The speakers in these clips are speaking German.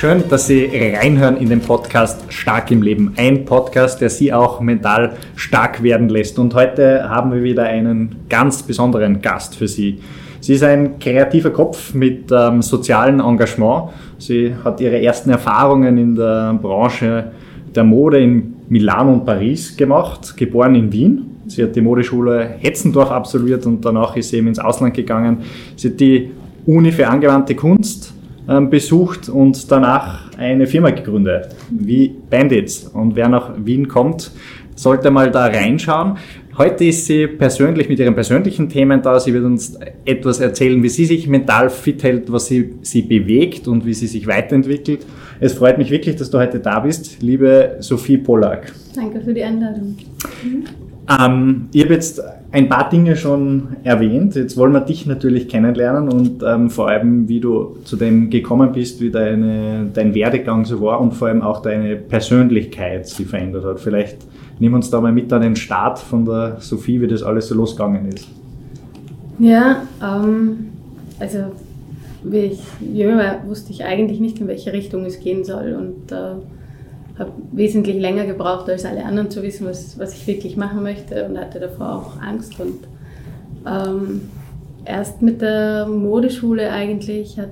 Schön, dass Sie reinhören in den Podcast Stark im Leben. Ein Podcast, der Sie auch mental stark werden lässt. Und heute haben wir wieder einen ganz besonderen Gast für Sie. Sie ist ein kreativer Kopf mit ähm, sozialem Engagement. Sie hat ihre ersten Erfahrungen in der Branche der Mode in Milano und Paris gemacht, geboren in Wien. Sie hat die Modeschule Hetzendorf absolviert und danach ist sie eben ins Ausland gegangen. Sie hat die Uni für angewandte Kunst besucht und danach eine Firma gegründet, wie Bandits. Und wer nach Wien kommt, sollte mal da reinschauen. Heute ist sie persönlich mit ihren persönlichen Themen da. Sie wird uns etwas erzählen, wie sie sich mental fit hält, was sie, sie bewegt und wie sie sich weiterentwickelt. Es freut mich wirklich, dass du heute da bist, liebe Sophie Pollack. Danke für die Einladung. Ähm, ich habe jetzt ein paar Dinge schon erwähnt. Jetzt wollen wir dich natürlich kennenlernen und ähm, vor allem, wie du zu dem gekommen bist, wie deine, dein Werdegang so war und vor allem auch deine Persönlichkeit sich verändert hat. Vielleicht nimm uns da mal mit an den Start von der Sophie, wie das alles so losgegangen ist. Ja, ähm, also wie ich jünger war, wusste ich eigentlich nicht, in welche Richtung es gehen soll und äh, habe wesentlich länger gebraucht als alle anderen zu wissen, was, was ich wirklich machen möchte und hatte davor auch Angst. Und ähm, erst mit der Modeschule eigentlich äh,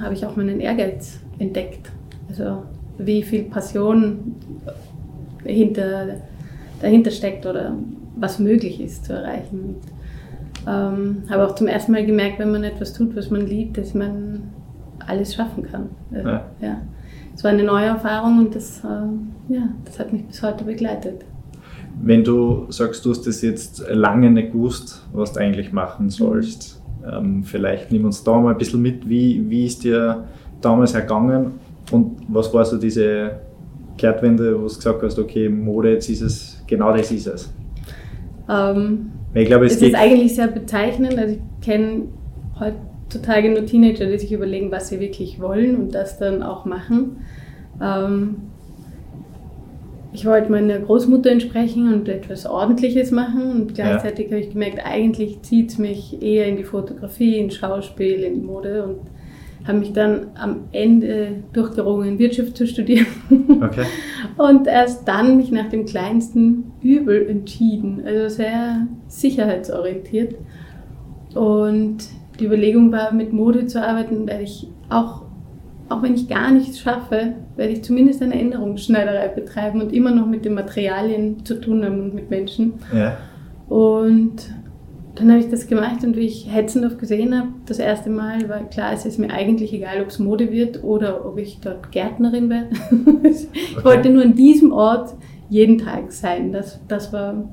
habe ich auch meinen Ehrgeiz entdeckt. Also wie viel Passion hinter, dahinter steckt oder was möglich ist zu erreichen. Ähm, habe auch zum ersten Mal gemerkt, wenn man etwas tut, was man liebt, dass man alles schaffen kann. Also, ja. ja es war eine neue Erfahrung und das, äh, ja, das hat mich bis heute begleitet. Wenn du sagst, du hast das jetzt lange nicht gewusst, was du eigentlich machen sollst, ähm, vielleicht nimm uns da mal ein bisschen mit, wie, wie ist dir damals ergangen und was war so diese Kehrtwende, wo du gesagt hast, okay, Mode, jetzt ist es, genau das ist es? Ähm, ich glaube, es, es ist eigentlich sehr bezeichnend. Also ich kenne heutzutage nur Teenager, die sich überlegen, was sie wirklich wollen und das dann auch machen. Ähm, ich wollte meiner Großmutter entsprechen und etwas Ordentliches machen und gleichzeitig ja. habe ich gemerkt, eigentlich zieht es mich eher in die Fotografie, ins Schauspiel, in die Mode und habe mich dann am Ende durchgerungen, Wirtschaft zu studieren. Okay. Und erst dann mich nach dem kleinsten Übel entschieden, also sehr sicherheitsorientiert. Und die Überlegung war, mit Mode zu arbeiten, weil ich auch auch wenn ich gar nichts schaffe, werde ich zumindest eine Änderungsschneiderei betreiben und immer noch mit den Materialien zu tun haben und mit Menschen. Ja. Und dann habe ich das gemacht und wie ich Hetzendorf gesehen habe, das erste Mal war klar, es ist mir eigentlich egal, ob es Mode wird oder ob ich dort Gärtnerin werde. ich okay. wollte nur an diesem Ort jeden Tag sein. Das, das war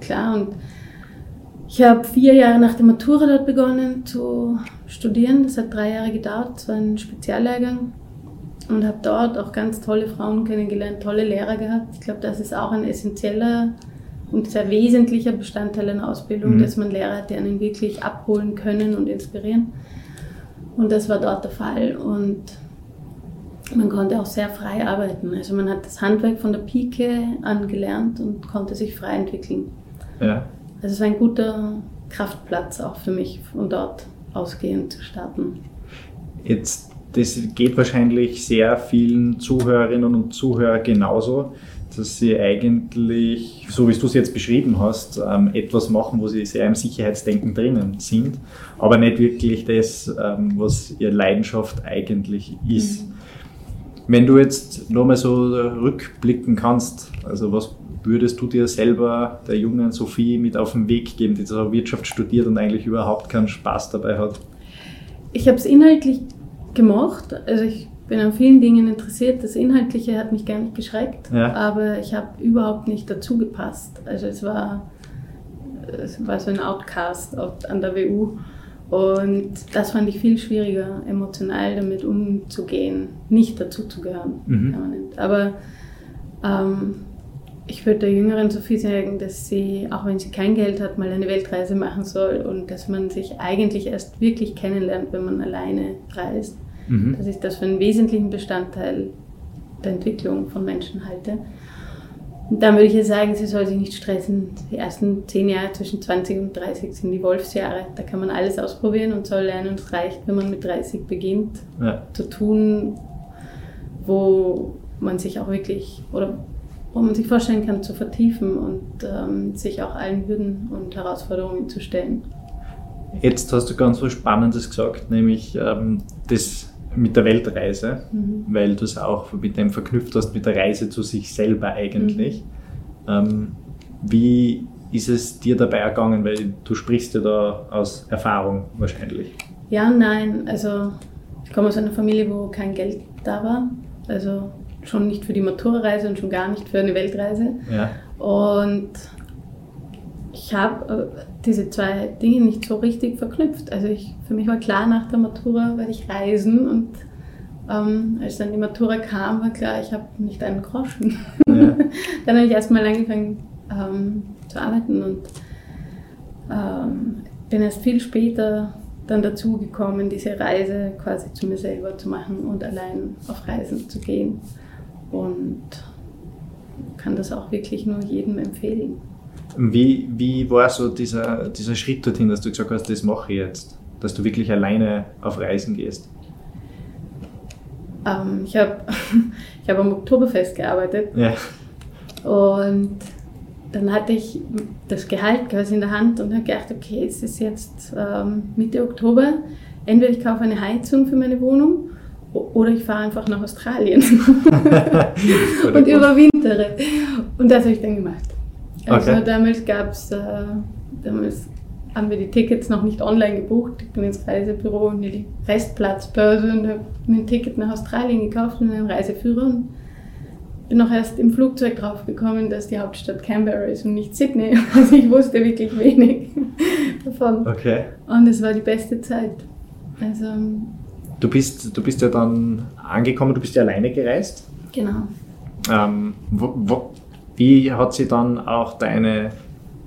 klar. Und ich habe vier Jahre nach der Matura dort begonnen zu studieren. Das hat drei Jahre gedauert. Es war ein Speziallehrgang und habe dort auch ganz tolle Frauen kennengelernt, tolle Lehrer gehabt. Ich glaube, das ist auch ein essentieller und sehr wesentlicher Bestandteil einer Ausbildung, mhm. dass man Lehrer hat, die einen wirklich abholen können und inspirieren. Und das war dort der Fall. Und man konnte auch sehr frei arbeiten. Also man hat das Handwerk von der Pike an gelernt und konnte sich frei entwickeln. Ja. Also es war ein guter Kraftplatz auch für mich, von dort ausgehend zu starten. Jetzt, das geht wahrscheinlich sehr vielen Zuhörerinnen und Zuhörern genauso, dass sie eigentlich, so wie du es jetzt beschrieben hast, ähm, etwas machen, wo sie sehr im Sicherheitsdenken drinnen sind, aber nicht wirklich das, ähm, was ihre Leidenschaft eigentlich ist. Mhm. Wenn du jetzt nochmal so rückblicken kannst, also was würdest du dir selber, der jungen Sophie, mit auf den Weg geben, die zwar Wirtschaft studiert und eigentlich überhaupt keinen Spaß dabei hat? Ich habe es inhaltlich gemocht. Also ich bin an vielen Dingen interessiert. Das Inhaltliche hat mich gar nicht geschreckt, ja. aber ich habe überhaupt nicht dazu gepasst. Also es war, es war so ein Outcast an der WU. Und das fand ich viel schwieriger, emotional damit umzugehen, nicht dazu zu gehören. Mhm. Aber ähm, ich würde der jüngeren Sophie sagen, dass sie, auch wenn sie kein Geld hat, mal eine Weltreise machen soll und dass man sich eigentlich erst wirklich kennenlernt, wenn man alleine reist. Mhm. Dass ich das für einen wesentlichen Bestandteil der Entwicklung von Menschen halte. Und dann würde ich ihr sagen, sie soll sich nicht stressen. Die ersten zehn Jahre zwischen 20 und 30 sind die Wolfsjahre. Da kann man alles ausprobieren und soll lernen. Und es reicht, wenn man mit 30 beginnt, ja. zu tun, wo man sich auch wirklich oder wo man sich vorstellen kann zu vertiefen und ähm, sich auch allen Hürden und Herausforderungen zu stellen. Jetzt hast du ganz was Spannendes gesagt, nämlich ähm, das mit der Weltreise, mhm. weil du es auch mit dem verknüpft hast, mit der Reise zu sich selber eigentlich. Mhm. Ähm, wie ist es dir dabei ergangen? Weil du sprichst ja da aus Erfahrung wahrscheinlich. Ja, nein. Also ich komme aus einer Familie, wo kein Geld da war. Also schon nicht für die Matura-Reise und schon gar nicht für eine Weltreise. Ja. Und ich habe äh, diese zwei Dinge nicht so richtig verknüpft. Also ich, für mich war klar, nach der Matura werde ich reisen und ähm, als dann die Matura kam, war klar, ich habe nicht einen Groschen. Ja. dann habe ich erstmal angefangen ähm, zu arbeiten und ähm, bin erst viel später dann dazu gekommen, diese Reise quasi zu mir selber zu machen und allein auf Reisen zu gehen. Und kann das auch wirklich nur jedem empfehlen. Wie, wie war so dieser, dieser Schritt dorthin, dass du gesagt hast, das mache ich jetzt? Dass du wirklich alleine auf Reisen gehst? Ähm, ich habe ich hab am Oktoberfest gearbeitet. Ja. Und dann hatte ich das Gehalt quasi in der Hand und habe gedacht, okay, es ist jetzt ähm, Mitte Oktober. Entweder ich kaufe eine Heizung für meine Wohnung oder ich fahre einfach nach Australien und überwintere. Und das habe ich dann gemacht. Also okay. damals gab es, äh, damals haben wir die Tickets noch nicht online gebucht. Ich bin ins Reisebüro und die Restplatzbörse und habe mir ein Ticket nach Australien gekauft und einen Reiseführer. Und bin auch erst im Flugzeug drauf gekommen, dass die Hauptstadt Canberra ist und nicht Sydney. Also ich wusste wirklich wenig davon. Okay. Und es war die beste Zeit. Also, du, bist, du bist ja dann angekommen, du bist ja alleine gereist. Genau. Ähm, wo, wo, wie hat sich dann auch deine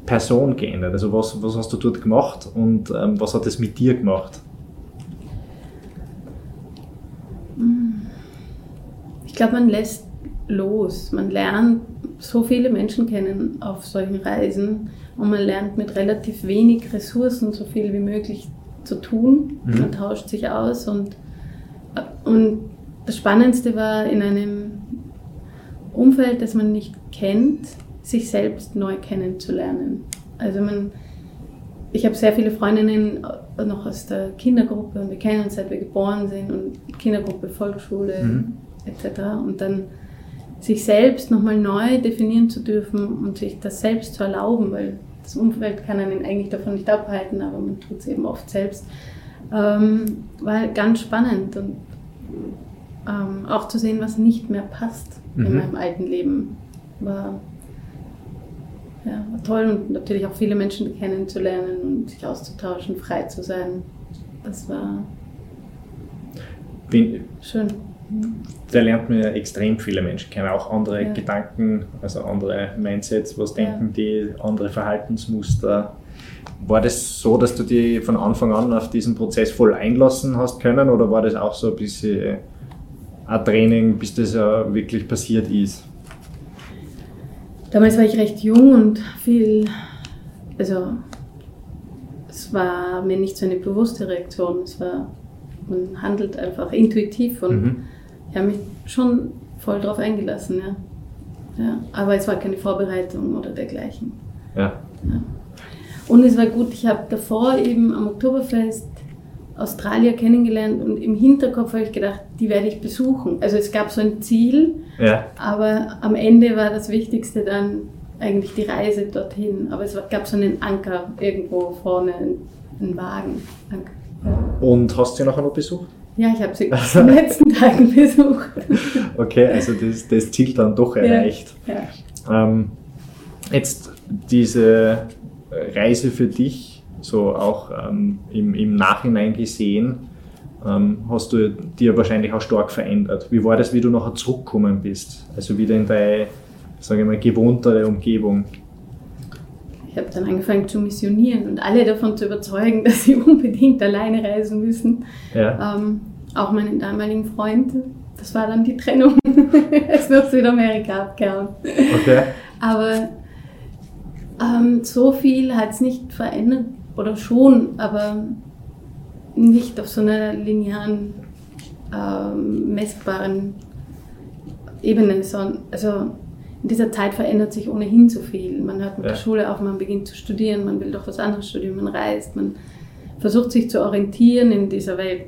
Person geändert? Also was, was hast du dort gemacht und ähm, was hat es mit dir gemacht? Ich glaube, man lässt los. Man lernt so viele Menschen kennen auf solchen Reisen und man lernt mit relativ wenig Ressourcen so viel wie möglich zu tun. Mhm. Man tauscht sich aus und, und das Spannendste war in einem Umfeld, das man nicht kennt, sich selbst neu kennenzulernen. Also man, ich habe sehr viele Freundinnen noch aus der Kindergruppe und wir kennen uns seit wir geboren sind und Kindergruppe, Volksschule mhm. etc. Und dann sich selbst nochmal neu definieren zu dürfen und sich das selbst zu erlauben, weil das Umfeld kann einen eigentlich davon nicht abhalten, aber man tut es eben oft selbst, ähm, war ganz spannend und ähm, auch zu sehen, was nicht mehr passt mhm. in meinem alten Leben, war, ja, war toll und natürlich auch viele Menschen kennenzulernen und sich auszutauschen, frei zu sein. Das war Bin, schön da lernt man ja extrem viele Menschen kennen, auch andere ja. Gedanken, also andere Mindsets, was denken ja. die, andere Verhaltensmuster. War das so, dass du dich von Anfang an auf diesen Prozess voll einlassen hast können oder war das auch so ein bisschen ein Training, bis das ja wirklich passiert ist? Damals war ich recht jung und viel, also es war mir nicht so eine bewusste Reaktion, es war, man handelt einfach intuitiv und mhm ich habe mich schon voll drauf eingelassen, ja. ja. Aber es war keine Vorbereitung oder dergleichen. Ja. ja. Und es war gut, ich habe davor eben am Oktoberfest Australier kennengelernt und im Hinterkopf habe ich gedacht, die werde ich besuchen. Also es gab so ein Ziel, ja. aber am Ende war das Wichtigste dann eigentlich die Reise dorthin. Aber es gab so einen Anker irgendwo vorne, einen Wagen. Und hast du sie nachher noch besucht? Ja, ich habe sie in den letzten Tagen besucht. Okay, also das, das Ziel dann doch erreicht. Ja, ja. Ähm, jetzt diese Reise für dich, so auch ähm, im, im Nachhinein gesehen, ähm, hast du dir wahrscheinlich auch stark verändert. Wie war das, wie du nachher zurückgekommen bist? Also wieder in deine, sage ich mal, gewohntere Umgebung? Ich habe dann angefangen zu missionieren und alle davon zu überzeugen, dass sie unbedingt alleine reisen müssen. Ja. Ähm, auch meinen damaligen Freund. Das war dann die Trennung. ist nach Südamerika abgehauen. Okay. Aber ähm, so viel hat es nicht verändert, oder schon, aber nicht auf so einer linearen, ähm, messbaren Ebene, also in dieser Zeit verändert sich ohnehin so viel. Man hört mit ja. der Schule auf, man beginnt zu studieren, man will doch was anderes studieren, man reist, man versucht sich zu orientieren in dieser Welt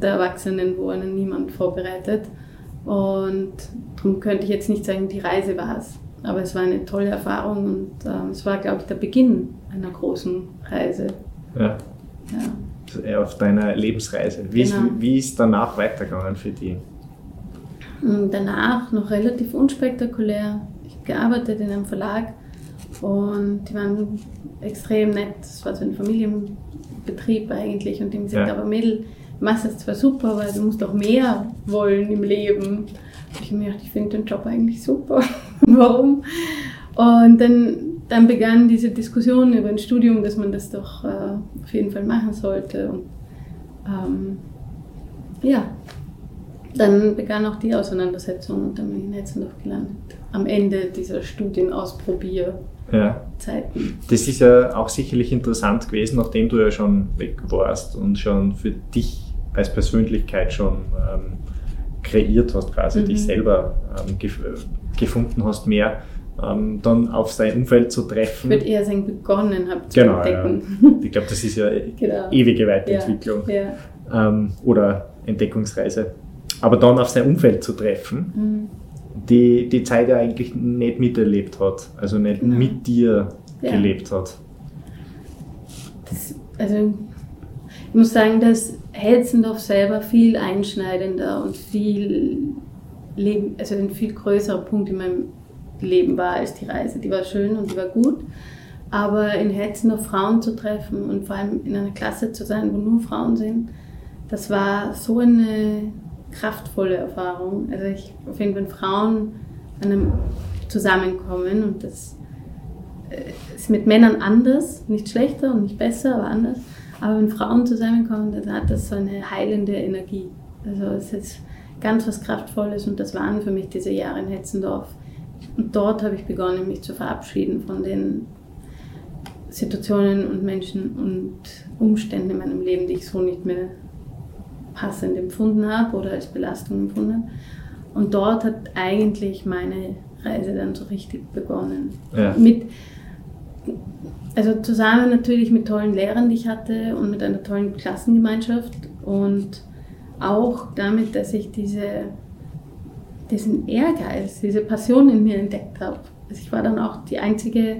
der Erwachsenen, wo einen niemand vorbereitet. Und darum könnte ich jetzt nicht sagen, die Reise war es. Aber es war eine tolle Erfahrung und äh, es war, glaube ich, der Beginn einer großen Reise. Ja. ja. Auf deiner Lebensreise. Wie, genau. ist, wie ist danach weitergegangen für dich? Danach noch relativ unspektakulär. Ich habe gearbeitet in einem Verlag und die waren extrem nett. Es war so ein Familienbetrieb eigentlich und die haben gesagt, ja. aber Mädel, du machst das zwar super, aber du musst auch mehr wollen im Leben. Und ich habe mir gedacht, ich finde den Job eigentlich super. Warum? Und dann, dann begann diese Diskussion über ein Studium, dass man das doch äh, auf jeden Fall machen sollte. Und ähm, ja, dann begann auch die Auseinandersetzung und dann bin ich in Hetzendorf gelandet. Am Ende dieser Studienausprobierzeiten. Ja. Das ist ja auch sicherlich interessant gewesen, nachdem du ja schon weg warst und schon für dich als Persönlichkeit schon ähm, kreiert hast, quasi mhm. dich selber ähm, gefunden hast, mehr ähm, dann auf sein Umfeld zu treffen. Ich würde eher sagen, begonnen habe zu genau, entdecken. Ja. Ich glaube, das ist ja genau. ewige Weiterentwicklung ja, ja. Ähm, oder Entdeckungsreise aber dann auf sein Umfeld zu treffen, mhm. die die Zeit ja eigentlich nicht miterlebt hat, also nicht genau. mit dir gelebt hat. Das, also ich muss sagen, dass Hetzendorf selber viel einschneidender und viel Leben, also ein viel größerer Punkt in meinem Leben war als die Reise. Die war schön und die war gut. Aber in Hetzendorf Frauen zu treffen und vor allem in einer Klasse zu sein, wo nur Frauen sind, das war so eine kraftvolle Erfahrung. Also ich finde, wenn Frauen an einem zusammenkommen und das äh, ist mit Männern anders, nicht schlechter und nicht besser, aber anders. Aber wenn Frauen zusammenkommen, dann hat das so eine heilende Energie. Also es ist ganz was Kraftvolles und das waren für mich diese Jahre in Hetzendorf. Und dort habe ich begonnen, mich zu verabschieden von den Situationen und Menschen und Umständen in meinem Leben, die ich so nicht mehr passend empfunden habe oder als Belastung empfunden habe. Und dort hat eigentlich meine Reise dann so richtig begonnen. Ja. Mit, also zusammen natürlich mit tollen Lehrern, die ich hatte und mit einer tollen Klassengemeinschaft und auch damit, dass ich diese, diesen Ehrgeiz, diese Passion in mir entdeckt habe. Also ich war dann auch die einzige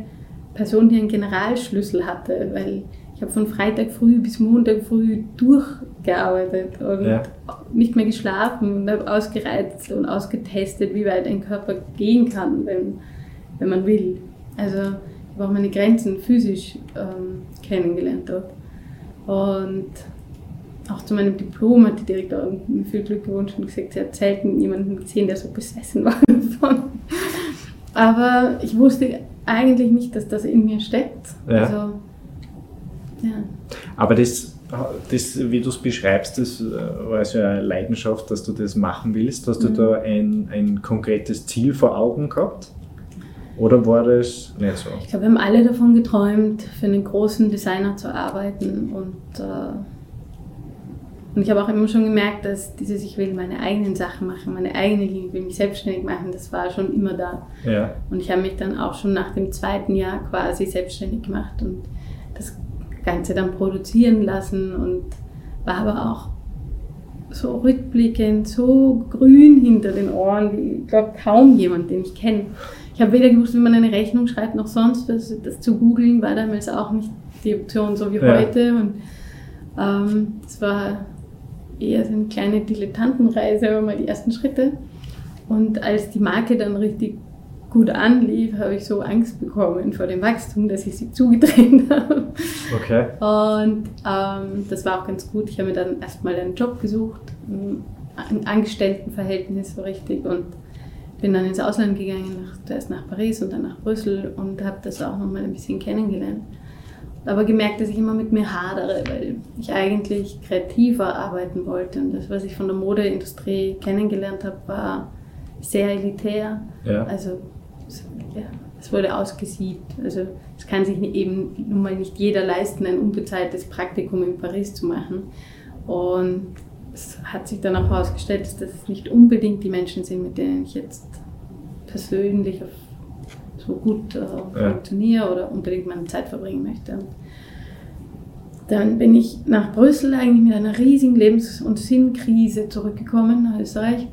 Person, die einen Generalschlüssel hatte, weil ich habe von Freitag früh bis Montag früh durchgearbeitet und ja. nicht mehr geschlafen und habe ausgereizt und ausgetestet, wie weit ein Körper gehen kann, wenn, wenn man will. Also ich habe auch meine Grenzen physisch ähm, kennengelernt dort. Und auch zu meinem Diplom hat die Direktorin mir viel Glück gewünscht und gesagt, sie hat selten jemanden gesehen, der so besessen war davon. Aber ich wusste eigentlich nicht, dass das in mir steckt. Ja. Also ja. Aber das, das wie du es beschreibst, das äh, war so eine Leidenschaft, dass du das machen willst. Hast mhm. du da ein, ein konkretes Ziel vor Augen gehabt? Oder war das nicht so? Ich glaube, wir haben alle davon geträumt, für einen großen Designer zu arbeiten. Und, äh, und ich habe auch immer schon gemerkt, dass dieses, ich will meine eigenen Sachen machen, meine eigene Linie, ich will mich selbstständig machen, das war schon immer da. Ja. Und ich habe mich dann auch schon nach dem zweiten Jahr quasi selbstständig gemacht. Und das Ganze dann produzieren lassen und war aber auch so rückblickend, so grün hinter den Ohren, wie ich glaube kaum jemand, den ich kenne. Ich habe weder gewusst, wie man eine Rechnung schreibt, noch sonst was. Das zu googeln war damals auch nicht die Option, so wie ja. heute. Und ähm, war eher so eine kleine Dilettantenreise, aber mal die ersten Schritte. Und als die Marke dann richtig gut anlief, habe ich so Angst bekommen vor dem Wachstum, dass ich sie zugedreht habe. Okay. Und ähm, das war auch ganz gut. Ich habe mir dann erstmal einen Job gesucht, ein Angestelltenverhältnis so richtig und bin dann ins Ausland gegangen, nach, zuerst nach Paris und dann nach Brüssel und habe das auch nochmal ein bisschen kennengelernt. Aber gemerkt, dass ich immer mit mir hadere, weil ich eigentlich kreativer arbeiten wollte. Und das, was ich von der Modeindustrie kennengelernt habe, war sehr elitär. Ja. Also ja, es wurde ausgesiebt. Also es kann sich eben nun mal nicht jeder leisten, ein unbezahltes Praktikum in Paris zu machen. Und es hat sich dann auch herausgestellt, dass das nicht unbedingt die Menschen sind, mit denen ich jetzt persönlich so gut äh, funktioniere oder unbedingt meine Zeit verbringen möchte. Und dann bin ich nach Brüssel eigentlich mit einer riesigen Lebens- und Sinnkrise zurückgekommen nach Österreich.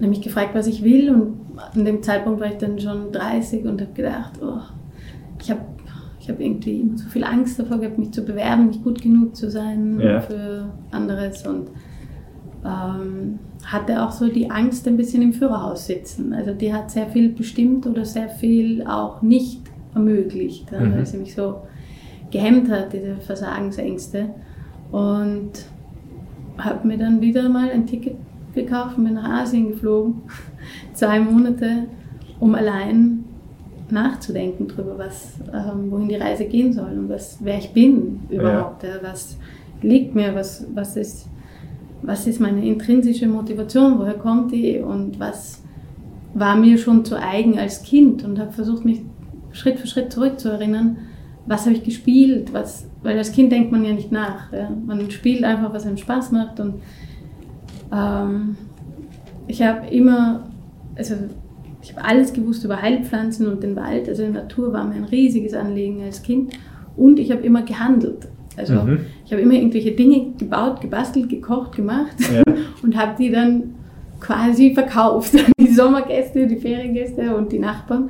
Mich gefragt, was ich will. Und an dem Zeitpunkt war ich dann schon 30 und habe gedacht, oh, ich habe ich hab irgendwie immer so viel Angst davor gehabt, mich zu bewerben, nicht gut genug zu sein ja. für anderes. Und ähm, hatte auch so die Angst, ein bisschen im Führerhaus sitzen. Also die hat sehr viel bestimmt oder sehr viel auch nicht ermöglicht, mhm. weil sie mich so gehemmt hat, diese Versagensängste. Und habe mir dann wieder mal ein Ticket gekauft und bin nach Asien geflogen. Zwei Monate, um allein nachzudenken darüber, was, ähm, wohin die Reise gehen soll und was, wer ich bin überhaupt. Ja. was liegt mir, was, was, ist, was ist meine intrinsische Motivation, woher kommt die und was war mir schon zu eigen als Kind und habe versucht, mich Schritt für Schritt zurückzuerinnern, was habe ich gespielt, was, weil als Kind denkt man ja nicht nach. Ja? Man spielt einfach, was einem Spaß macht und ähm, ich habe immer, also ich habe alles gewusst über Heilpflanzen und den Wald, also die Natur war mir ein riesiges Anliegen als Kind und ich habe immer gehandelt. Also mhm. Ich habe immer irgendwelche Dinge gebaut, gebastelt, gekocht, gemacht ja. und habe die dann quasi verkauft. Die Sommergäste, die Feriengäste und die Nachbarn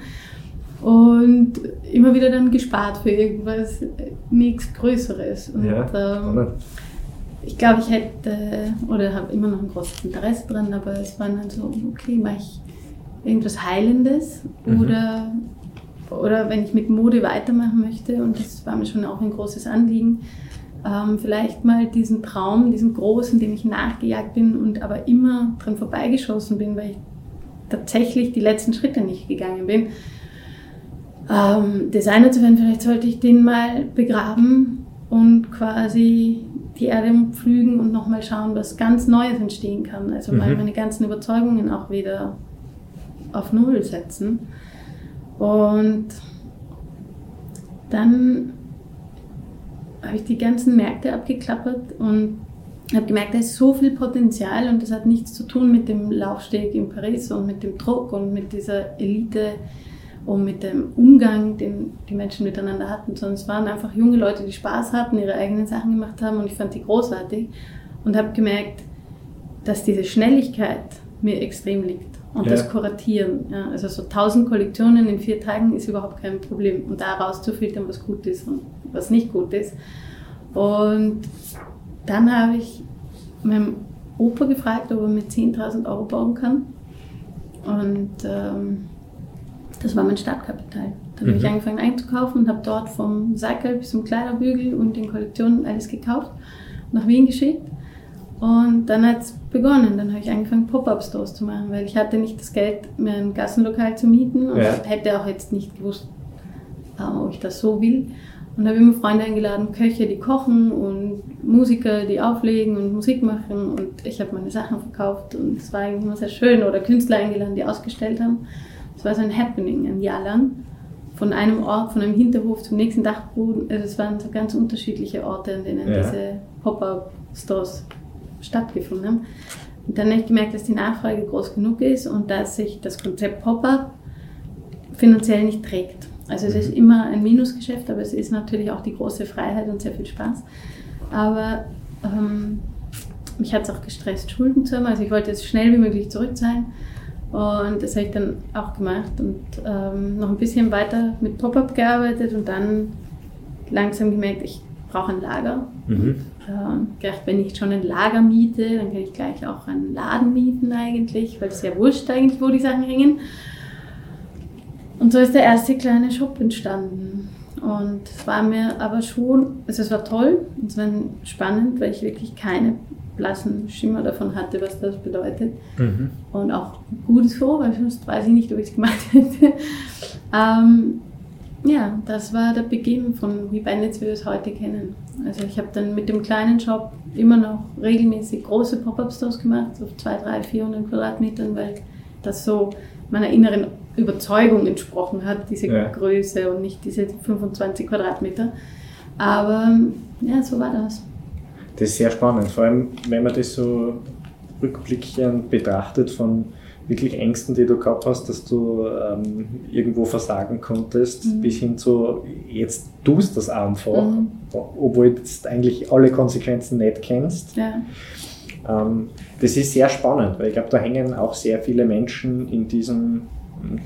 und immer wieder dann gespart für irgendwas, nichts Größeres. Und, ja, ähm, ich glaube, ich hätte oder habe immer noch ein großes Interesse dran, aber es war dann so, okay, mache ich irgendwas Heilendes mhm. oder, oder wenn ich mit Mode weitermachen möchte, und das war mir schon auch ein großes Anliegen, ähm, vielleicht mal diesen Traum, diesen großen, dem ich nachgejagt bin und aber immer dran vorbeigeschossen bin, weil ich tatsächlich die letzten Schritte nicht gegangen bin ähm, Designer zu werden, vielleicht sollte ich den mal begraben und quasi die Erde pflügen und nochmal schauen, was ganz Neues entstehen kann. Also mhm. mal meine ganzen Überzeugungen auch wieder auf Null setzen. Und dann habe ich die ganzen Märkte abgeklappert und habe gemerkt, da ist so viel Potenzial und das hat nichts zu tun mit dem Laufsteg in Paris und mit dem Druck und mit dieser Elite und mit dem Umgang, den die Menschen miteinander hatten, sondern es waren einfach junge Leute, die Spaß hatten, ihre eigenen Sachen gemacht haben und ich fand die großartig und habe gemerkt, dass diese Schnelligkeit mir extrem liegt und ja. das Kuratieren. Ja, also so tausend Kollektionen in vier Tagen ist überhaupt kein Problem und da rauszufiltern, was gut ist und was nicht gut ist. Und dann habe ich meinem Opa gefragt, ob er mir 10.000 Euro bauen kann. Und ähm, das war mein Startkapital. Dann mhm. habe ich angefangen einzukaufen und habe dort vom Sackel bis zum Kleiderbügel und den Kollektionen alles gekauft, nach Wien geschickt. Und dann hat es begonnen. Dann habe ich angefangen, Pop-Up-Stores zu machen, weil ich hatte nicht das Geld, mir ein Gassenlokal zu mieten und ja. hätte auch jetzt nicht gewusst, äh, ob ich das so will. Und habe immer Freunde eingeladen, Köche, die kochen und Musiker, die auflegen und Musik machen. Und ich habe meine Sachen verkauft und es war eigentlich immer sehr schön. Oder Künstler eingeladen, die ausgestellt haben. Es war so ein Happening ein Jahr lang. Von einem Ort, von einem Hinterhof zum nächsten Dachboden. Also es waren so ganz unterschiedliche Orte, an denen ja. diese Pop-Up-Stores stattgefunden haben. Und dann habe ich gemerkt, dass die Nachfrage groß genug ist und dass sich das Konzept Pop-Up finanziell nicht trägt. Also es ist mhm. immer ein Minusgeschäft, aber es ist natürlich auch die große Freiheit und sehr viel Spaß. Aber ähm, mich hat es auch gestresst, Schulden zu haben. Also ich wollte jetzt schnell wie möglich zurückzahlen. Und das habe ich dann auch gemacht und ähm, noch ein bisschen weiter mit Pop-Up gearbeitet und dann langsam gemerkt, ich brauche ein Lager. Mhm. Gedacht, wenn ich schon ein Lager miete, dann kann ich gleich auch einen Laden mieten eigentlich, weil es ja wurscht eigentlich, wo die Sachen hängen. Und so ist der erste kleine Shop entstanden. Und es war mir aber schon, also es war toll, es war spannend, weil ich wirklich keine blassen Schimmer davon hatte, was das bedeutet. Mhm. Und auch gutes Froh, weil sonst weiß ich nicht, ob ich es gemacht hätte. ähm, ja, das war der Beginn von wie Bandits wir es heute kennen. Also ich habe dann mit dem kleinen Shop immer noch regelmäßig große Pop-Up-Stores gemacht, auf 200, 300, 400 Quadratmetern, weil das so meiner inneren Überzeugung entsprochen hat, diese ja. Größe und nicht diese 25 Quadratmeter. Aber ja, so war das. Das ist sehr spannend, vor allem wenn man das so rückblickend betrachtet von wirklich Ängsten, die du gehabt hast, dass du ähm, irgendwo versagen konntest, mhm. bis hin zu jetzt tust du das einfach, mhm. obwohl du jetzt eigentlich alle Konsequenzen nicht kennst. Ja. Ähm, das ist sehr spannend, weil ich glaube, da hängen auch sehr viele Menschen in diesem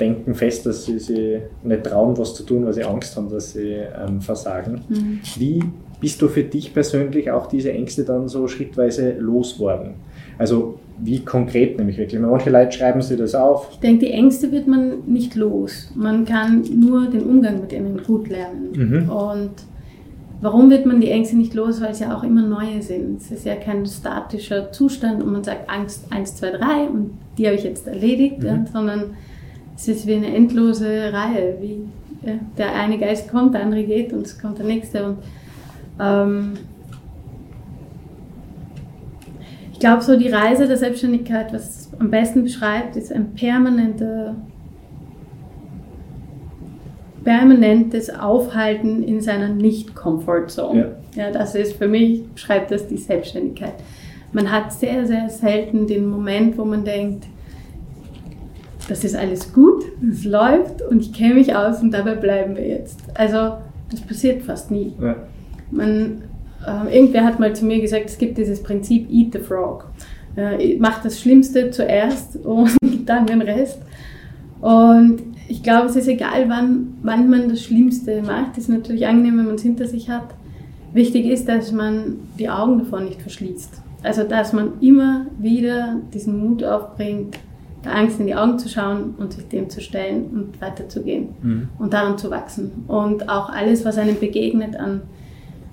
Denken fest, dass sie sich nicht trauen, was zu tun, weil sie Angst haben, dass sie ähm, versagen. Mhm. Wie bist du für dich persönlich auch diese Ängste dann so schrittweise losworden? Also wie konkret nämlich wirklich? Manche Leute schreiben sich das auf. Ich denke, die Ängste wird man nicht los. Man kann nur den Umgang mit ihnen gut lernen. Mhm. Und warum wird man die Ängste nicht los? Weil es ja auch immer neue sind. Es ist ja kein statischer Zustand und man sagt Angst 1, 2, 3 und die habe ich jetzt erledigt, mhm. ja, sondern es ist wie eine endlose Reihe. Wie ja, der eine Geist kommt, der andere geht und es kommt der nächste. Und ähm, ich glaube, so die Reise der Selbstständigkeit, was es am besten beschreibt, ist ein permanenter, permanentes Aufhalten in seiner Nicht-Comfort-Zone. Ja. ja, das ist für mich, beschreibt das die Selbstständigkeit. Man hat sehr, sehr selten den Moment, wo man denkt, das ist alles gut, es läuft und ich kenne mich aus und dabei bleiben wir jetzt. Also das passiert fast nie. Ja. Man, äh, irgendwer hat mal zu mir gesagt, es gibt dieses Prinzip Eat the Frog. Äh, macht das Schlimmste zuerst und dann den Rest. Und ich glaube, es ist egal, wann, wann man das Schlimmste macht. Es ist natürlich angenehm, wenn man es hinter sich hat. Wichtig ist, dass man die Augen davor nicht verschließt. Also, dass man immer wieder diesen Mut aufbringt, der Angst in die Augen zu schauen und sich dem zu stellen und weiterzugehen mhm. und daran zu wachsen. Und auch alles, was einem begegnet an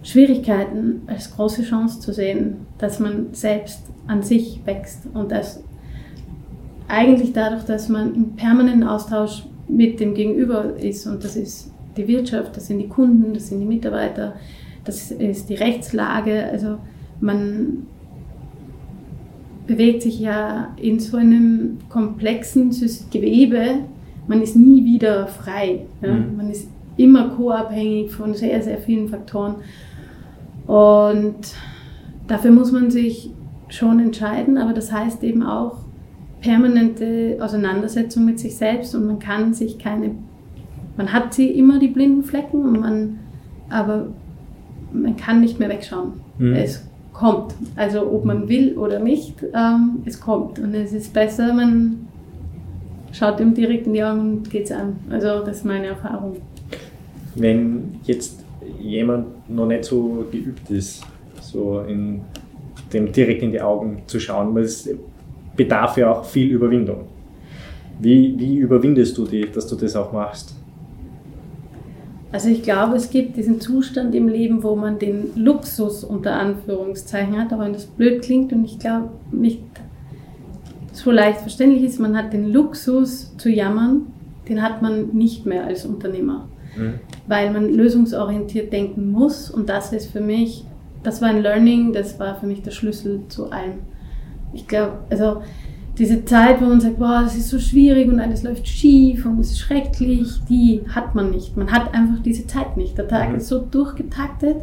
Schwierigkeiten als große Chance zu sehen, dass man selbst an sich wächst und dass eigentlich dadurch, dass man im permanenten Austausch mit dem Gegenüber ist und das ist die Wirtschaft, das sind die Kunden, das sind die Mitarbeiter, das ist die Rechtslage, also man bewegt sich ja in so einem komplexen Gewebe, man ist nie wieder frei. Ja? Mhm. Man ist immer co-abhängig von sehr, sehr vielen Faktoren. Und dafür muss man sich schon entscheiden, aber das heißt eben auch permanente Auseinandersetzung mit sich selbst und man kann sich keine, man hat sie immer die blinden Flecken, man, aber man kann nicht mehr wegschauen. Mhm. Es kommt. Also ob man will oder nicht, ähm, es kommt. Und es ist besser, man schaut ihm direkt in die Augen und geht es an. Also das ist meine Erfahrung. Wenn jetzt jemand noch nicht so geübt ist, so in dem direkt in die Augen zu schauen. Es bedarf ja auch viel Überwindung. Wie, wie überwindest du die, dass du das auch machst? Also ich glaube, es gibt diesen Zustand im Leben, wo man den Luxus unter Anführungszeichen hat, aber wenn das blöd klingt und ich glaube nicht so leicht verständlich ist, man hat den Luxus zu jammern, den hat man nicht mehr als Unternehmer. Mhm. Weil man lösungsorientiert denken muss und das ist für mich, das war ein Learning, das war für mich der Schlüssel zu allem. Ich glaube, also diese Zeit, wo man sagt, boah, das ist so schwierig und alles läuft schief und es ist schrecklich, die hat man nicht. Man hat einfach diese Zeit nicht. Der Tag mhm. ist so durchgetaktet,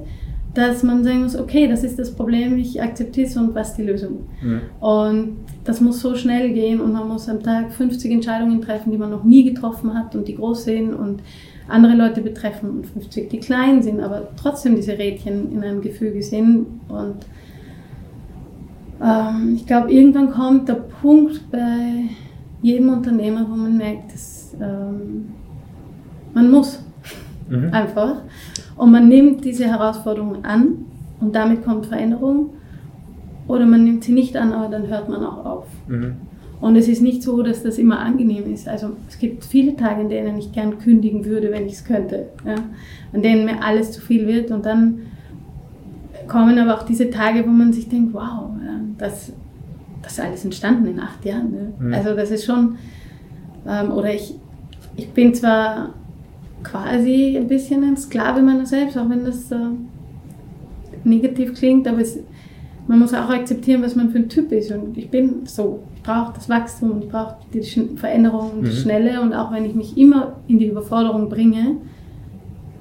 dass man sagen muss, okay, das ist das Problem, ich akzeptiere es und was ist die Lösung? Mhm. Und das muss so schnell gehen und man muss am Tag 50 Entscheidungen treffen, die man noch nie getroffen hat und die groß sind und andere Leute betreffen und 50, die klein sind, aber trotzdem diese Rädchen in einem Gefüge sind. Und ähm, ich glaube, irgendwann kommt der Punkt bei jedem Unternehmer, wo man merkt, dass ähm, man muss mhm. einfach. Und man nimmt diese Herausforderungen an und damit kommt Veränderung. Oder man nimmt sie nicht an, aber dann hört man auch auf. Mhm. Und es ist nicht so, dass das immer angenehm ist. Also es gibt viele Tage, in denen ich gern kündigen würde, wenn ich es könnte. Ja? An denen mir alles zu viel wird. Und dann kommen aber auch diese Tage, wo man sich denkt, wow, das, das ist alles entstanden in acht Jahren. Ne? Mhm. Also das ist schon, ähm, oder ich, ich bin zwar quasi ein bisschen ein Sklave meiner selbst, auch wenn das äh, negativ klingt, aber es, man muss auch akzeptieren, was man für ein Typ ist. Und ich bin so. Ich brauche das Wachstum, ich brauche die Veränderung und die mhm. Schnelle. Und auch wenn ich mich immer in die Überforderung bringe,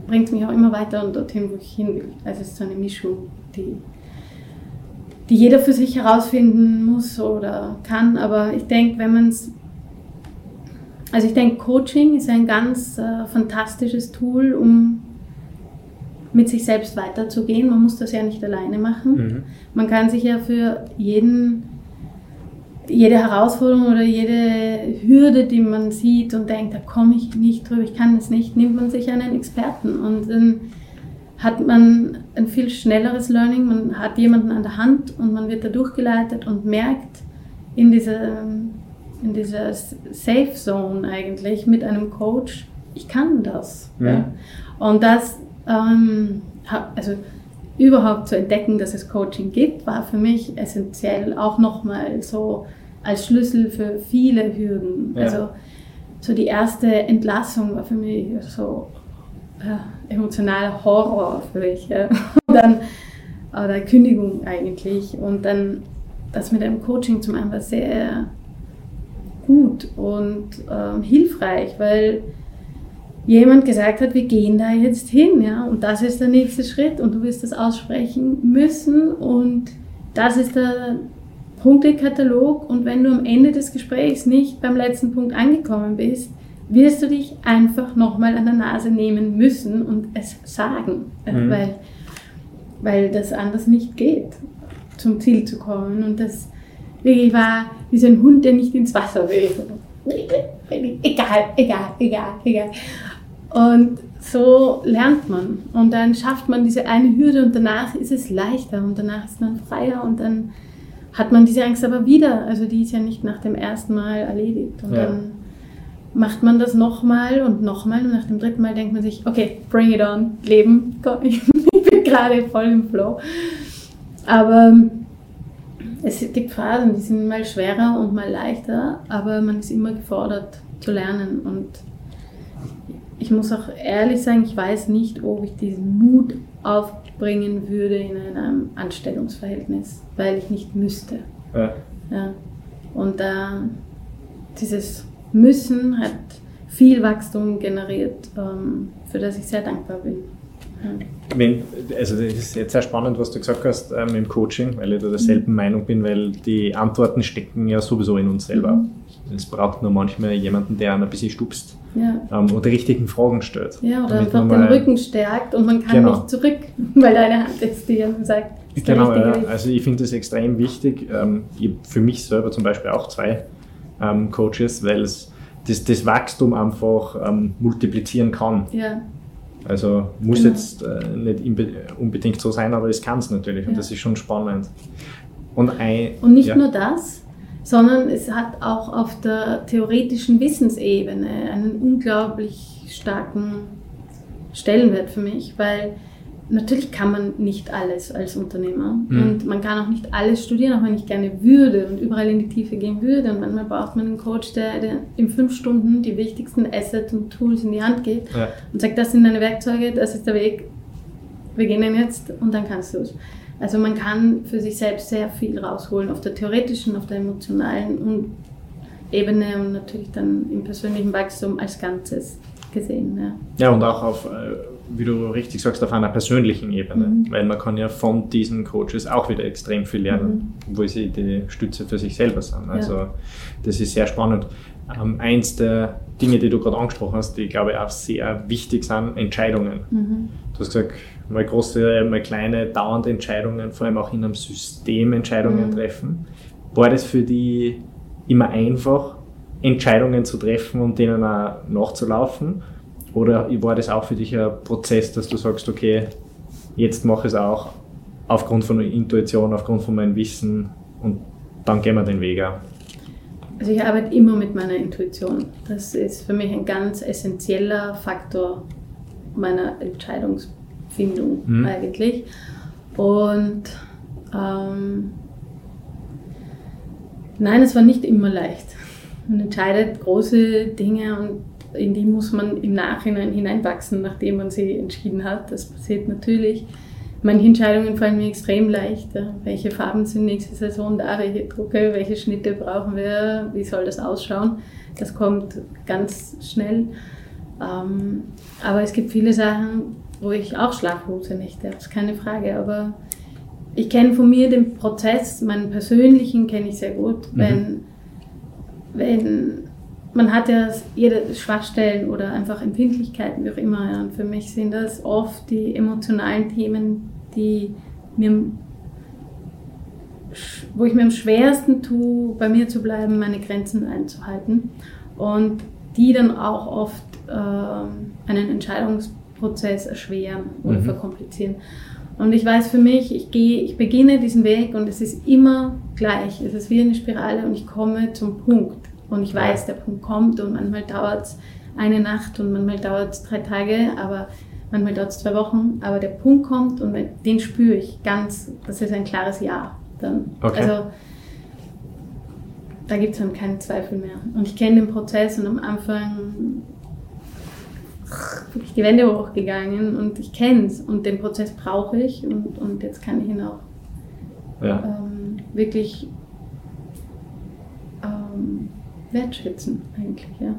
bringt es mich auch immer weiter und dorthin, wo ich hin will. Also es ist so eine Mischung, die die jeder für sich herausfinden muss oder kann. Aber ich denke, wenn man es also ich denke, Coaching ist ein ganz äh, fantastisches Tool, um mit sich selbst weiterzugehen. Man muss das ja nicht alleine machen. Mhm. Man kann sich ja für jeden, jede Herausforderung oder jede Hürde, die man sieht und denkt, da komme ich nicht drüber, ich kann das nicht, nimmt man sich einen Experten und dann hat man ein viel schnelleres Learning, man hat jemanden an der Hand und man wird da durchgeleitet und merkt in dieser in dieser Safe Zone eigentlich mit einem Coach, ich kann das. Ja. Ja. Und das, ähm, also überhaupt zu entdecken, dass es Coaching gibt, war für mich essentiell auch nochmal so als Schlüssel für viele Hürden. Ja. Also so die erste Entlassung war für mich so äh, emotionaler Horror für mich. Ja. Und dann, oder Kündigung eigentlich. Und dann das mit einem Coaching zum einen war sehr gut und äh, hilfreich, weil jemand gesagt hat, wir gehen da jetzt hin, ja, und das ist der nächste Schritt und du wirst das aussprechen müssen und das ist der Punktekatalog und wenn du am Ende des Gesprächs nicht beim letzten Punkt angekommen bist, wirst du dich einfach nochmal an der Nase nehmen müssen und es sagen, mhm. weil, weil das anders nicht geht, zum Ziel zu kommen und das wirklich war wie so ein Hund, der nicht ins Wasser will. Egal, egal, egal, egal. Und so lernt man. Und dann schafft man diese eine Hürde und danach ist es leichter und danach ist man freier und dann hat man diese Angst aber wieder. Also die ist ja nicht nach dem ersten Mal erledigt. Und ja. dann macht man das nochmal und nochmal und nach dem dritten Mal denkt man sich, okay, bring it on, Leben, ich bin gerade voll im Flow. Aber es gibt Phasen, die sind mal schwerer und mal leichter, aber man ist immer gefordert zu lernen. Und ich muss auch ehrlich sagen, ich weiß nicht, ob ich diesen Mut aufbringen würde in einem Anstellungsverhältnis, weil ich nicht müsste. Ja. ja. Und da äh, dieses Müssen hat viel Wachstum generiert, ähm, für das ich sehr dankbar bin. Wenn, also das ist jetzt sehr spannend, was du gesagt hast ähm, im Coaching, weil ich da derselben mhm. Meinung bin, weil die Antworten stecken ja sowieso in uns selber. Mhm. Es braucht nur manchmal jemanden, der einen ein bisschen stupst ja. ähm, und die richtigen Fragen stellt. Ja, oder einfach den Rücken stärkt und man kann genau. nicht zurück, weil deine Hand ist die und sagt, Genau, ja. also ich finde das extrem wichtig. Ähm, ich für mich selber zum Beispiel auch zwei ähm, Coaches, weil es das, das Wachstum einfach ähm, multiplizieren kann. Ja. Also muss genau. jetzt äh, nicht unbedingt so sein, aber es kann es natürlich ja. und das ist schon spannend. Und, ein, und nicht ja. nur das, sondern es hat auch auf der theoretischen Wissensebene einen unglaublich starken Stellenwert für mich, weil natürlich kann man nicht alles als Unternehmer mhm. und man kann auch nicht alles studieren, auch wenn ich gerne würde und überall in die Tiefe gehen würde. Und manchmal braucht man einen Coach, der, der in fünf Stunden die wichtigsten Assets und Tools in die Hand gibt ja. und sagt, das sind deine Werkzeuge, das ist der Weg, wir gehen den jetzt und dann kannst du es. Also man kann für sich selbst sehr viel rausholen auf der theoretischen, auf der emotionalen Ebene und natürlich dann im persönlichen Wachstum als Ganzes gesehen. Ja, ja und auch auf äh, wie du richtig sagst, auf einer persönlichen Ebene. Mhm. Weil man kann ja von diesen Coaches auch wieder extrem viel lernen, mhm. wo sie die Stütze für sich selber sind. Also ja. das ist sehr spannend. Ähm, eins der Dinge, die du gerade angesprochen hast, die glaube ich auch sehr wichtig sind, Entscheidungen. Mhm. Du hast gesagt, mal große, mal kleine, dauernde Entscheidungen, vor allem auch in einem System Entscheidungen mhm. treffen. War das für die immer einfach, Entscheidungen zu treffen und denen auch nachzulaufen? Oder war das auch für dich ein Prozess, dass du sagst, okay, jetzt mache ich es auch aufgrund von Intuition, aufgrund von meinem Wissen und dann gehen wir den Weg auch? Also ich arbeite immer mit meiner Intuition. Das ist für mich ein ganz essentieller Faktor meiner Entscheidungsfindung mhm. eigentlich. Und ähm, nein, es war nicht immer leicht. Man entscheidet große Dinge und in die muss man im Nachhinein hineinwachsen, nachdem man sie entschieden hat. Das passiert natürlich. Manche Entscheidungen fallen mir extrem leicht. Welche Farben sind nächste Saison da? Welche Drucke? Welche Schnitte brauchen wir? Wie soll das ausschauen? Das kommt ganz schnell. Ähm, aber es gibt viele Sachen, wo ich auch schlaflose Nächte habe, ist keine Frage. Aber ich kenne von mir den Prozess, meinen persönlichen kenne ich sehr gut, mhm. wenn, wenn man hat ja jede Schwachstellen oder einfach Empfindlichkeiten, wie auch immer. Ja. Und für mich sind das oft die emotionalen Themen, die mir, wo ich mir am schwersten tue, bei mir zu bleiben, meine Grenzen einzuhalten. Und die dann auch oft äh, einen Entscheidungsprozess erschweren oder mhm. verkomplizieren. Und ich weiß für mich, ich gehe, ich beginne diesen Weg und es ist immer gleich. Es ist wie eine Spirale und ich komme zum Punkt. Und ich weiß, der Punkt kommt und manchmal dauert es eine Nacht und manchmal dauert es drei Tage, aber manchmal dauert es zwei Wochen. Aber der Punkt kommt und den spüre ich ganz, das ist ein klares Ja. Dann. Okay. Also da gibt es dann keinen Zweifel mehr. Und ich kenne den Prozess und am Anfang bin ich die Wände hochgegangen und ich kenne es und den Prozess brauche ich und, und jetzt kann ich ihn auch ja. ähm, wirklich ähm, wertschätzen eigentlich, ja.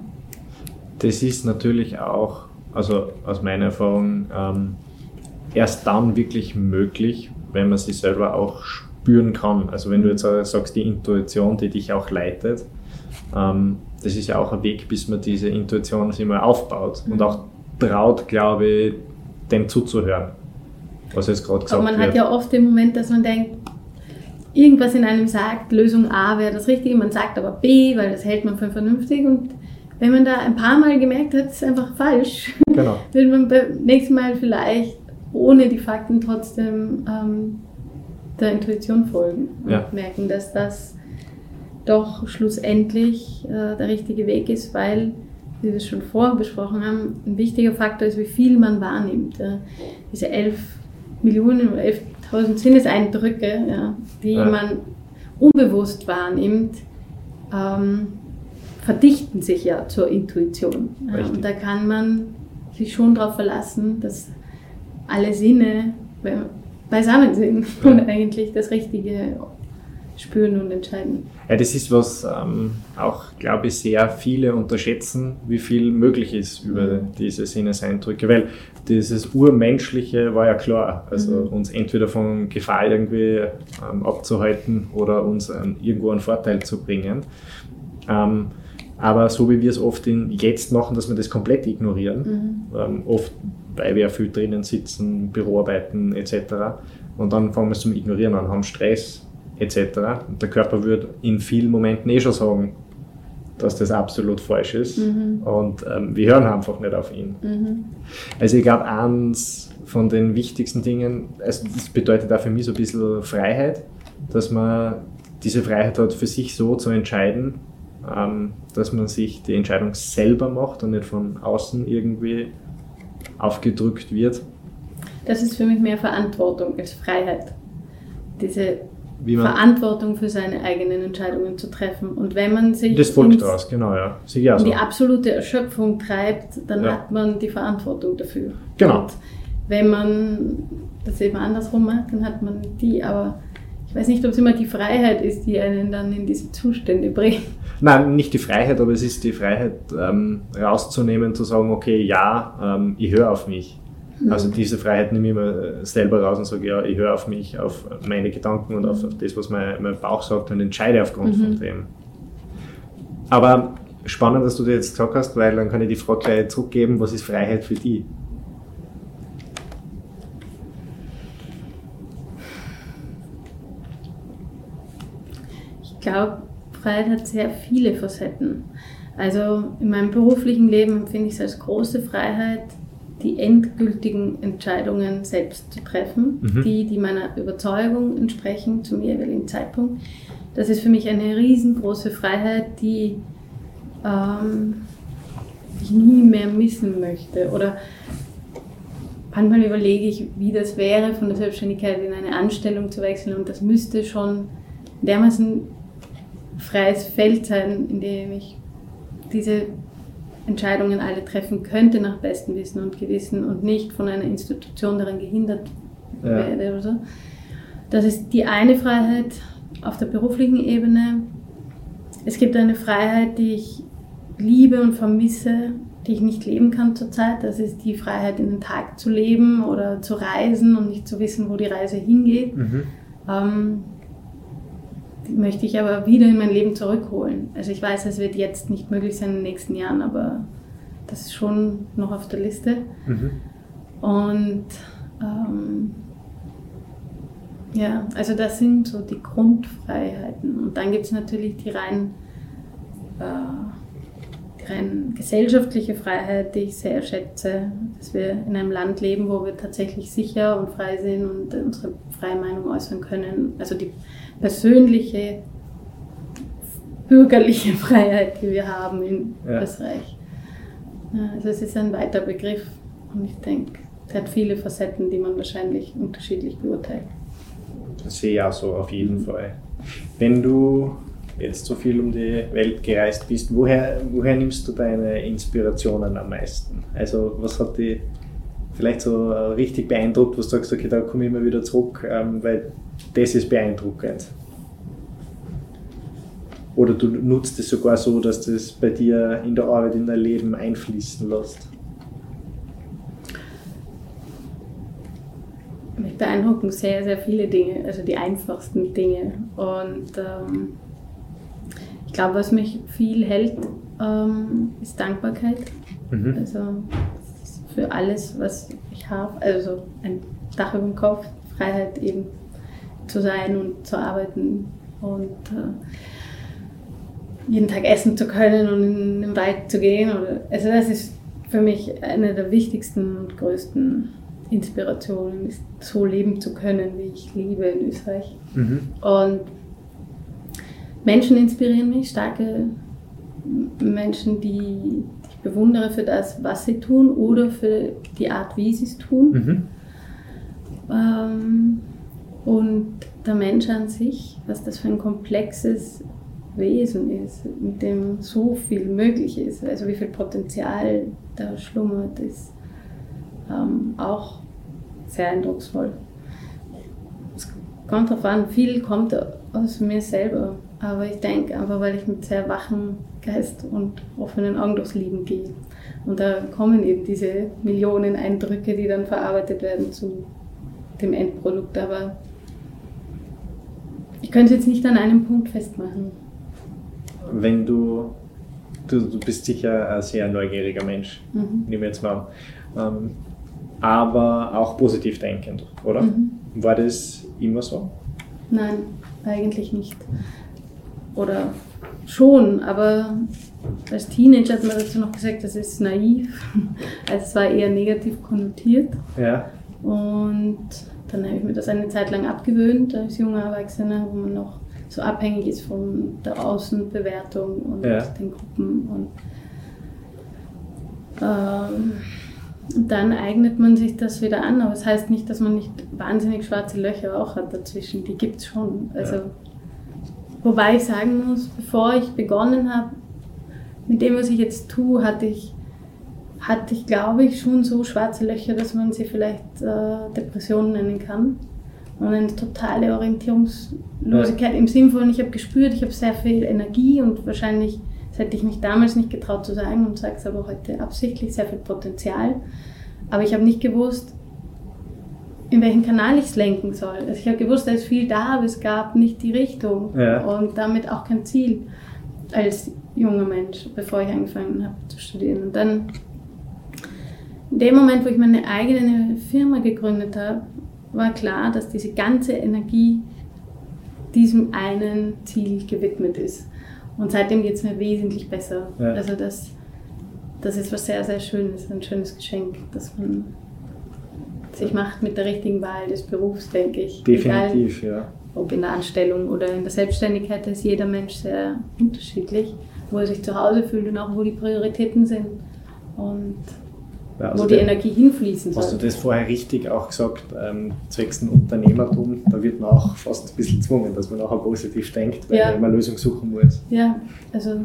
Das ist natürlich auch, also aus meiner Erfahrung, ähm, erst dann wirklich möglich, wenn man sich selber auch spüren kann. Also wenn du jetzt sagst, die Intuition, die dich auch leitet, ähm, das ist ja auch ein Weg, bis man diese Intuition sich mal aufbaut und auch traut, glaube ich, dem zuzuhören, was jetzt gerade gesagt Aber man wird. hat ja oft den Moment, dass man denkt, irgendwas in einem sagt, Lösung A wäre das Richtige, man sagt aber B, weil das hält man für vernünftig und wenn man da ein paar Mal gemerkt hat, ist einfach falsch, genau. wird man beim nächsten Mal vielleicht ohne die Fakten trotzdem ähm, der Intuition folgen und ja. merken, dass das doch schlussendlich äh, der richtige Weg ist, weil, wie wir es schon vorher besprochen haben, ein wichtiger Faktor ist, wie viel man wahrnimmt. Äh, diese 11 Millionen oder 11.000 Sinneseindrücke, ja, die ja. man unbewusst wahrnimmt, ähm, verdichten sich ja zur Intuition. Ja, und da kann man sich schon darauf verlassen, dass alle Sinne beisammen sind und eigentlich das Richtige spüren und entscheiden. Ja, das ist was ähm, auch, glaube ich, sehr viele unterschätzen, wie viel möglich ist über mhm. diese Sinneseindrücke, weil dieses Urmenschliche war ja klar, also mhm. uns entweder von Gefahr irgendwie ähm, abzuhalten oder uns ähm, irgendwo einen Vorteil zu bringen. Ähm, aber so wie wir es oft in jetzt machen, dass wir das komplett ignorieren, mhm. Ähm, oft weil wir viel drinnen sitzen, Büroarbeiten etc. Und dann fangen wir es zum Ignorieren an, haben Stress etc. Und der Körper würde in vielen Momenten eh schon sagen, dass das absolut falsch ist. Mhm. Und ähm, wir hören einfach nicht auf ihn. Mhm. Also ich glaube, eins von den wichtigsten Dingen, also das bedeutet auch für mich so ein bisschen Freiheit, dass man diese Freiheit hat, für sich so zu entscheiden, ähm, dass man sich die Entscheidung selber macht und nicht von außen irgendwie aufgedrückt wird. Das ist für mich mehr Verantwortung als Freiheit. Diese Verantwortung für seine eigenen Entscheidungen zu treffen. Und wenn man sich das folgt daraus, genau, ja. in die absolute Erschöpfung treibt, dann ja. hat man die Verantwortung dafür. Genau. Und wenn man das eben andersrum macht, dann hat man die. Aber ich weiß nicht, ob es immer die Freiheit ist, die einen dann in diese Zustände bringt. Nein, nicht die Freiheit, aber es ist die Freiheit, ähm, rauszunehmen, zu sagen, okay, ja, ähm, ich höre auf mich. Mhm. Also diese Freiheit nehme ich mir selber raus und sage, ja, ich höre auf mich, auf meine Gedanken und auf, auf das, was mein, mein, Bauch sagt und entscheide aufgrund mhm. von dem. Aber spannend, dass du dir jetzt gesagt hast, weil dann kann ich die Frage gleich zurückgeben, was ist Freiheit für dich? Ich glaube, Freiheit hat sehr viele Facetten. Also in meinem beruflichen Leben empfinde ich es als große Freiheit, die endgültigen Entscheidungen selbst zu treffen, mhm. die, die meiner Überzeugung entsprechen zum jeweiligen Zeitpunkt. Das ist für mich eine riesengroße Freiheit, die ähm, ich nie mehr missen möchte. Oder manchmal überlege ich, wie das wäre, von der Selbstständigkeit in eine Anstellung zu wechseln und das müsste schon dermaßen freies Feld sein, in dem ich diese Entscheidungen alle treffen könnte nach bestem Wissen und Gewissen und nicht von einer Institution daran gehindert ja. werde oder so. Das ist die eine Freiheit auf der beruflichen Ebene. Es gibt eine Freiheit, die ich liebe und vermisse, die ich nicht leben kann zurzeit. Das ist die Freiheit, in den Tag zu leben oder zu reisen und nicht zu wissen, wo die Reise hingeht. Mhm. Ähm, möchte ich aber wieder in mein Leben zurückholen. Also ich weiß, es wird jetzt nicht möglich sein in den nächsten Jahren, aber das ist schon noch auf der Liste. Mhm. Und ähm, ja, also das sind so die Grundfreiheiten. Und dann gibt es natürlich die rein, äh, die rein gesellschaftliche Freiheit, die ich sehr schätze, dass wir in einem Land leben, wo wir tatsächlich sicher und frei sind und unsere freie Meinung äußern können. Also die persönliche, bürgerliche Freiheit, die wir haben in ja. Österreich. Also es ist ein weiter Begriff und ich denke, es hat viele Facetten, die man wahrscheinlich unterschiedlich beurteilt. Das sehe ich auch so auf jeden mhm. Fall. Wenn du jetzt so viel um die Welt gereist bist, woher, woher nimmst du deine Inspirationen am meisten? Also was hat dich vielleicht so richtig beeindruckt, wo du sagst, okay, da komme ich immer wieder zurück, ähm, weil das ist beeindruckend? Oder du nutzt es sogar so, dass das bei dir in der Arbeit, in dein Leben einfließen lässt? Mich beeindrucken sehr, sehr viele Dinge, also die einfachsten Dinge. Und ähm, ich glaube, was mich viel hält, ähm, ist Dankbarkeit. Mhm. Also für alles, was ich habe. Also ein Dach über dem Kopf, Freiheit eben zu sein und zu arbeiten und äh, jeden Tag essen zu können und in den Wald zu gehen. also das ist für mich eine der wichtigsten und größten Inspirationen, ist so leben zu können, wie ich liebe in Österreich. Mhm. Und Menschen inspirieren mich, starke Menschen, die ich bewundere für das, was sie tun oder für die Art, wie sie es tun. Mhm. Ähm, und der Mensch an sich, was das für ein komplexes Wesen ist, mit dem so viel möglich ist, also wie viel Potenzial da schlummert, ist ähm, auch sehr eindrucksvoll. Es kommt darauf an, viel kommt aus mir selber, aber ich denke einfach, weil ich mit sehr wachen Geist und offenen Augen durchs Leben gehe. Und da kommen eben diese Millionen Eindrücke, die dann verarbeitet werden zu dem Endprodukt. Aber ich könnte es jetzt nicht an einem Punkt festmachen. Wenn du, du, du bist sicher ein sehr neugieriger Mensch, mhm. nehmen wir jetzt mal an, ähm, aber auch positiv denkend, oder? Mhm. War das immer so? Nein, eigentlich nicht. Oder schon, aber als Teenager hat man dazu noch gesagt, das ist naiv. Also es war eher negativ konnotiert. Ja. Und dann habe ich mir das eine Zeit lang abgewöhnt als junger Erwachsener, wo man noch so abhängig ist von der Außenbewertung und ja. den Gruppen. Und, ähm, dann eignet man sich das wieder an, aber es das heißt nicht, dass man nicht wahnsinnig schwarze Löcher auch hat dazwischen. Die gibt es schon. Also, ja. Wobei ich sagen muss, bevor ich begonnen habe, mit dem, was ich jetzt tue, hatte ich hatte ich, glaube ich, schon so schwarze Löcher, dass man sie vielleicht äh, Depressionen nennen kann. Und eine totale Orientierungslosigkeit ja. im Sinn von, ich habe gespürt, ich habe sehr viel Energie und wahrscheinlich, das hätte ich mich damals nicht getraut zu sagen und sage es aber heute absichtlich, sehr viel Potenzial. Aber ich habe nicht gewusst, in welchen Kanal ich es lenken soll. Also ich habe gewusst, da ist viel da, aber es gab nicht die Richtung ja. und damit auch kein Ziel als junger Mensch, bevor ich angefangen habe zu studieren. Und dann in dem Moment, wo ich meine eigene Firma gegründet habe, war klar, dass diese ganze Energie diesem einen Ziel gewidmet ist. Und seitdem geht es mir wesentlich besser. Ja. Also das, das ist was sehr, sehr Schönes, ein schönes Geschenk, das man sich macht mit der richtigen Wahl des Berufs, denke ich. Definitiv, Egal, ja. Ob in der Anstellung oder in der Selbstständigkeit ist jeder Mensch sehr unterschiedlich, wo er sich zu Hause fühlt und auch wo die Prioritäten sind. Und ja, also wo die der, Energie hinfließen soll. Hast du das vorher richtig auch gesagt, ähm, zwecks dem Unternehmertum, da wird man auch fast ein bisschen gezwungen, dass man auch positiv denkt, weil ja. man Lösung suchen muss. Ja, also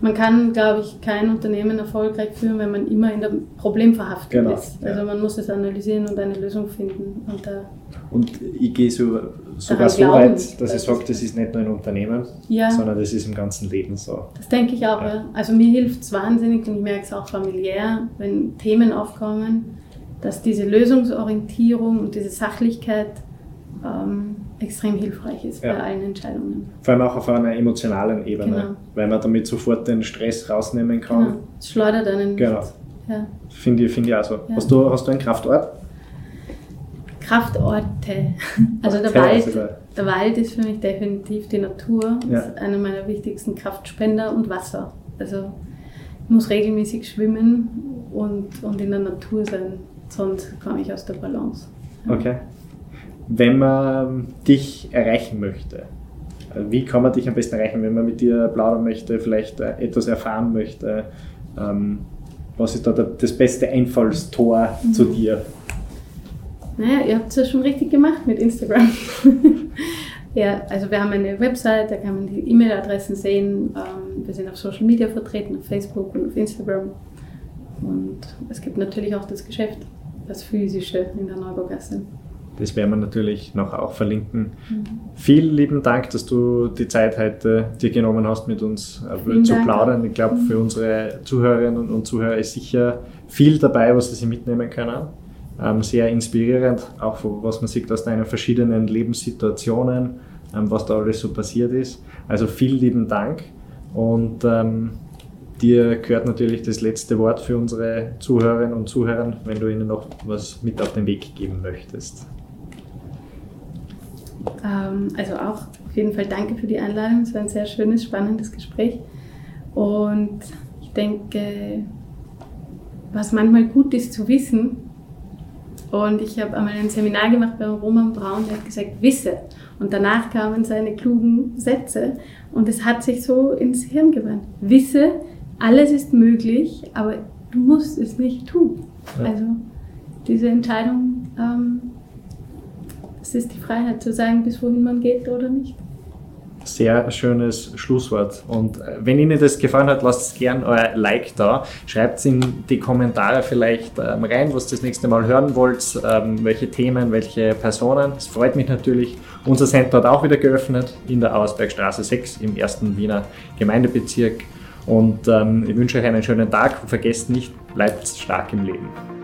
man kann, glaube ich, kein Unternehmen erfolgreich führen, wenn man immer in dem Problem verhaftet genau, ist. Also ja. man muss es analysieren und eine Lösung finden. Und, da und ich gehe so, sogar so weit, dass ich sage, das ist nicht nur ein Unternehmen, ja. sondern das ist im ganzen Leben so. Das denke ich auch. Ja. Also mir hilft es wahnsinnig und ich merke es auch familiär, wenn Themen aufkommen, dass diese Lösungsorientierung und diese Sachlichkeit ähm, extrem hilfreich ist ja. bei allen Entscheidungen. Vor allem auch auf einer emotionalen Ebene, genau. weil man damit sofort den Stress rausnehmen kann. Genau. Es schleudert einen Genau. Ja. Finde ich, find ich auch so. Ja. Hast, du, hast du einen Kraftort? Kraftorte. Also der Wald, der Wald ist für mich definitiv die Natur. Ja. ist einer meiner wichtigsten Kraftspender und Wasser. Also ich muss regelmäßig schwimmen und, und in der Natur sein, sonst komme ich aus der Balance. Okay. Wenn man dich erreichen möchte, wie kann man dich am besten erreichen, wenn man mit dir plaudern möchte, vielleicht äh, etwas erfahren möchte? Ähm, was ist da das beste Einfallstor mhm. zu dir? Naja, ihr habt es ja schon richtig gemacht mit Instagram. ja, also wir haben eine Website, da kann man die E-Mail-Adressen sehen. Ähm, wir sind auf Social Media vertreten, auf Facebook und auf Instagram. Und es gibt natürlich auch das Geschäft, das physische in der Neubaugasse. Das werden wir natürlich noch auch verlinken. Mhm. Vielen lieben Dank, dass du die Zeit heute dir genommen hast, mit uns äh, zu Dank. plaudern. Ich glaube, für mhm. unsere Zuhörerinnen und Zuhörer ist sicher viel dabei, was sie mitnehmen können ähm, sehr inspirierend, auch was man sieht aus deinen verschiedenen Lebenssituationen, ähm, was da alles so passiert ist. Also vielen lieben Dank und ähm, dir gehört natürlich das letzte Wort für unsere Zuhörerinnen und Zuhörer, wenn du ihnen noch was mit auf den Weg geben möchtest. Ähm, also auch auf jeden Fall danke für die Einladung. Es war ein sehr schönes, spannendes Gespräch. Und ich denke, was manchmal gut ist zu wissen, und ich habe einmal ein Seminar gemacht bei Roman Braun, der hat gesagt, wisse. Und danach kamen seine klugen Sätze und es hat sich so ins Hirn gewandt. Wisse, alles ist möglich, aber du musst es nicht tun. Also diese Entscheidung, ähm, es ist die Freiheit zu sagen, bis wohin man geht oder nicht sehr schönes Schlusswort. Und äh, wenn Ihnen das gefallen hat, lasst gerne euer Like da. Schreibt es in die Kommentare vielleicht ähm, rein, was ihr das nächste Mal hören wollt, ähm, welche Themen, welche Personen. Es freut mich natürlich. Unser Center hat auch wieder geöffnet in der Auersbergstraße 6 im ersten Wiener Gemeindebezirk. Und ähm, ich wünsche euch einen schönen Tag und vergesst nicht, bleibt stark im Leben.